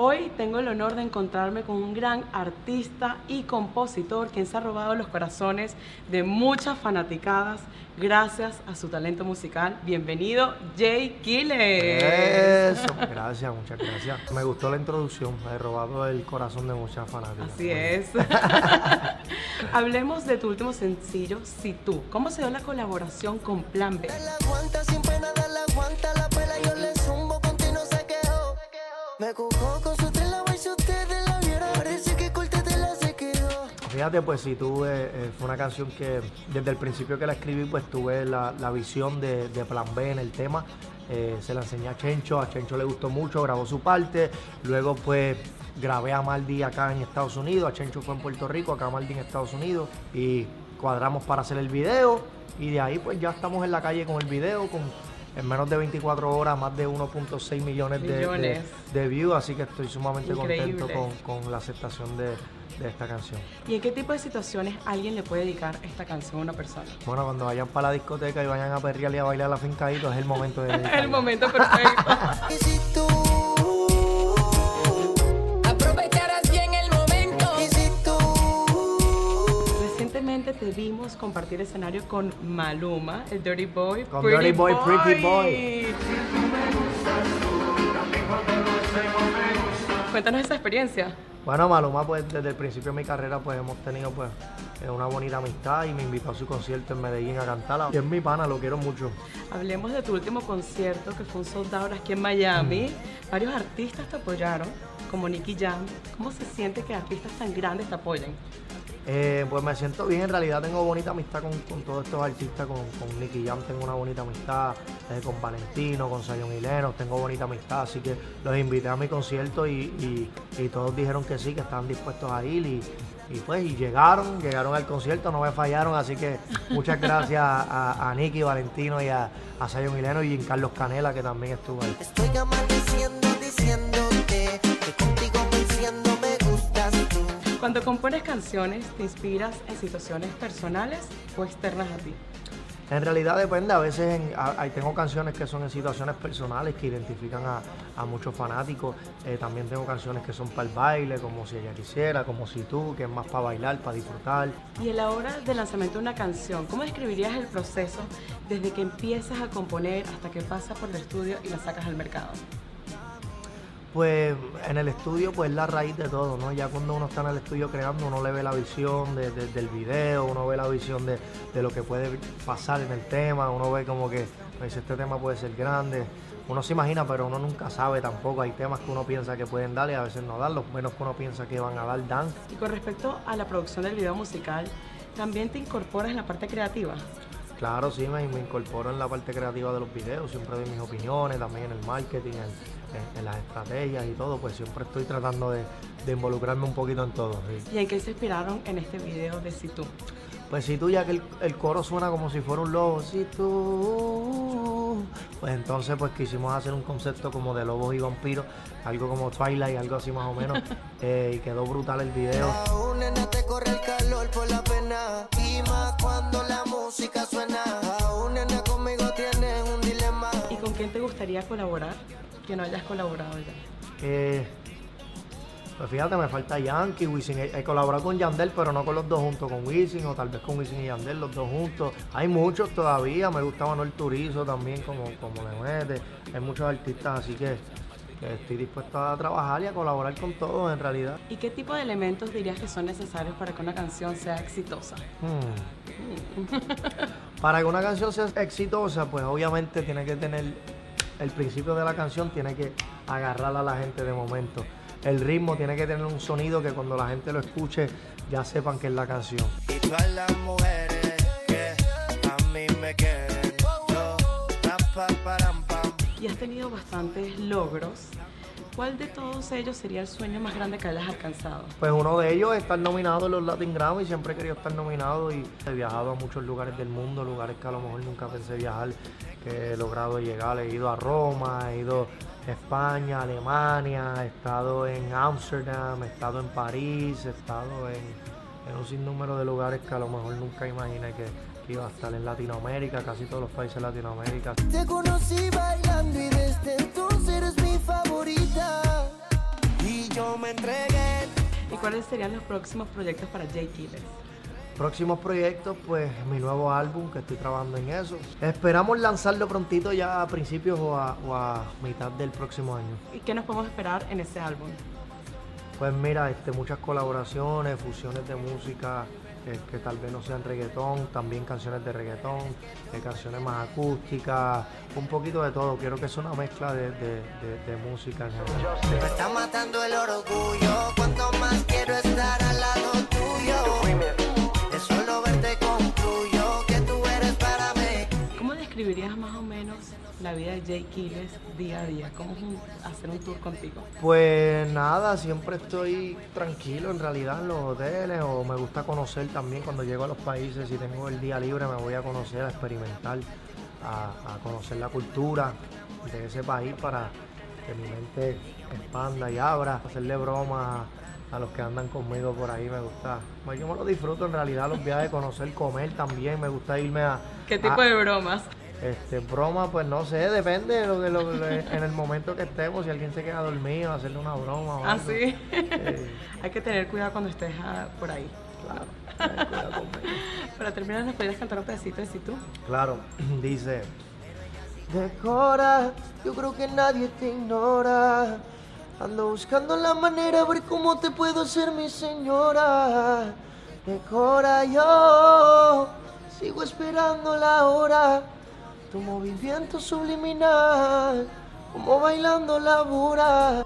Hoy tengo el honor de encontrarme con un gran artista y compositor quien se ha robado los corazones de muchas fanaticadas gracias a su talento musical. Bienvenido, Jay Killer. Eso, gracias, muchas gracias. Me gustó la introducción, me he robado el corazón de muchas fanáticas. Así es. Hablemos de tu último sencillo, Si tú. ¿Cómo se dio la colaboración con Plan B? Me Fíjate, pues si tuve, eh, fue una canción que desde el principio que la escribí, pues tuve la, visión de, Plan B en el tema. Eh, se la enseñé a Chencho, a Chencho le gustó mucho, grabó su parte. Luego, pues grabé a Maldi acá en Estados Unidos, a Chencho fue en Puerto Rico, acá a Maldi en Estados Unidos. Y cuadramos para hacer el video. Y de ahí, pues ya estamos en la calle con el video, con en menos de 24 horas más de 1.6 millones, De, views, así que estoy sumamente contento con, la aceptación de, esta canción. ¿Y en qué tipo de situaciones alguien le puede dedicar esta canción a una persona? Bueno, cuando vayan para la discoteca y vayan a perrear y a bailar a la fincadito, es el momento de Es el momento perfecto. te vimos compartir escenario con Maluma, el Dirty Boy. Con Dirty Boy, Pretty Boy. Cuéntanos esa experiencia. Bueno, Maluma, pues desde el principio de mi carrera, pues hemos tenido pues eh, una bonita amistad y me invitó a su concierto en Medellín a cantarla. Y es mi pana, lo quiero mucho. Hablemos de tu último concierto, que fue un soldado aquí en Miami. Varios artistas te apoyaron, como Nicky Jam. ¿Cómo se siente que artistas tan grandes te apoyen? Eh, pues me siento bien, en realidad tengo bonita amistad con, todos estos artistas, con, con, Nicky Jam tengo una bonita amistad, eh, con Valentino, con Sayon Hileno, tengo bonita amistad, así que los invité a mi concierto y, todos dijeron que sí, que estaban dispuestos a ir y, pues y llegaron, llegaron al concierto, no me fallaron, así que muchas gracias a, Nicky, Valentino y a, a Sayon Hileno y a Carlos Canela que también estuvo ahí. Estoy diciendo, diciéndote cuando compones canciones, ¿te inspiras en situaciones personales o externas a ti? En realidad depende, a veces tengo canciones que son en situaciones personales que identifican a, muchos fanáticos, eh, también tengo canciones que son para el baile, como si ella quisiera, como si tú, que es más para bailar, para disfrutar. Y en la hora del lanzamiento de una canción, ¿cómo describirías el proceso desde que empiezas a componer hasta que pasa por el estudio y la sacas al mercado? Pues en el estudio pues es la raíz de todo, ¿no? Ya cuando uno está en el estudio creando, uno le ve la visión del video, uno ve la visión de, lo que puede pasar en el tema, uno ve como que pues, este tema puede ser grande, uno se imagina pero uno nunca sabe tampoco, hay temas que uno piensa que pueden dar y a veces no dan, los menos que uno piensa que van a dar dan. Y con respecto a la producción del video musical, ¿también te incorporas en la parte creativa? Claro, sí, me, me, incorporo en la parte creativa de los videos, siempre doy mis opiniones, también en el marketing, en, las estrategias y todo, pues siempre estoy tratando de, involucrarme un poquito en todo. ¿Y en qué se inspiraron en este video de Si Tú? Pues Si Tú, ya que el, coro suena como si fuera un lobo, Si Tú, pues entonces pues quisimos hacer un concepto como de lobos y vampiros, algo como Twilight, algo así más o menos, eh, y quedó brutal el video. te corre el calor por la pena, y más cuando la música suena quién te gustaría colaborar que no hayas colaborado ya? Eh, pues fíjate, me falta Yankee, Wisin. He, colaborado con Yandel, pero no con los dos juntos, con Wisin o tal vez con Wisin y Yandel, los dos juntos. Hay muchos todavía, me gusta Manuel Turizo también, como, como le Hay muchos artistas, así que estoy dispuesto a trabajar y a colaborar con todos en realidad. ¿Y qué tipo de elementos dirías que son necesarios para que una canción sea exitosa? Hmm. para que una canción sea exitosa, pues obviamente tiene que tener el principio de la canción, tiene que agarrar a la gente de momento. El ritmo tiene que tener un sonido que cuando la gente lo escuche ya sepan que es la canción. Y todas las mujeres que a mí me quieren, y has tenido bastantes logros. ¿Cuál de todos ellos sería el sueño más grande que hayas alcanzado? Pues uno de ellos es estar nominado en los Latin Grammy. Siempre he querido estar nominado y he viajado a muchos lugares del mundo, lugares que a lo mejor nunca pensé viajar, que he logrado llegar. He ido a Roma, he ido a España, Alemania, he estado en Ámsterdam, he estado en París, he estado en, en un sinnúmero de lugares que a lo mejor nunca imaginé que, iba a estar en Latinoamérica, casi todos los países de Latinoamérica. Te conocí bailando y desde entonces eres mi favorita. Y ¿cuáles serían los próximos proyectos para Jay Killers? Próximos proyectos, pues mi nuevo álbum, que estoy trabajando en eso. Esperamos lanzarlo prontito ya a principios o a, mitad del próximo año. ¿Y qué nos podemos esperar en ese álbum? Pues mira, este, muchas colaboraciones, fusiones de música que tal vez no sean reggaetón, también canciones de reggaetón, eh, canciones más acústicas, un poquito de todo. Quiero que sea una mezcla de, música en general. Me está matando el orgullo, cuanto más quiero estar al lado tuyo. Describirías más o menos la vida de Jay Quiles día a día? ¿Cómo es hacer un tour contigo? Pues nada, siempre estoy tranquilo en realidad en los hoteles o me gusta conocer también cuando llego a los países, si tengo el día libre me voy a conocer, a experimentar, a, conocer la cultura de ese país para que mi mente expanda y abra, hacerle broma a los que andan conmigo por ahí me gusta. Pues yo me lo disfruto en realidad los viajes, conocer, comer también, me gusta irme a... ¿Qué tipo de bromas? Este, broma, pues no sé, depende de lo, de lo, en el momento que estemos, si alguien se queda dormido, hacerle una broma o Ah, sí. Hay que tener cuidado cuando estés ah, por ahí. Claro, cuidado Para terminar, ¿nos podrías cantar un pedacito de si tú? Claro, dice... Decora, yo creo que nadie te ignora. Ando buscando la manera de ver cómo te puedo ser mi señora. Decora, yo sigo esperando la hora tu movimiento subliminal, como bailando la bura.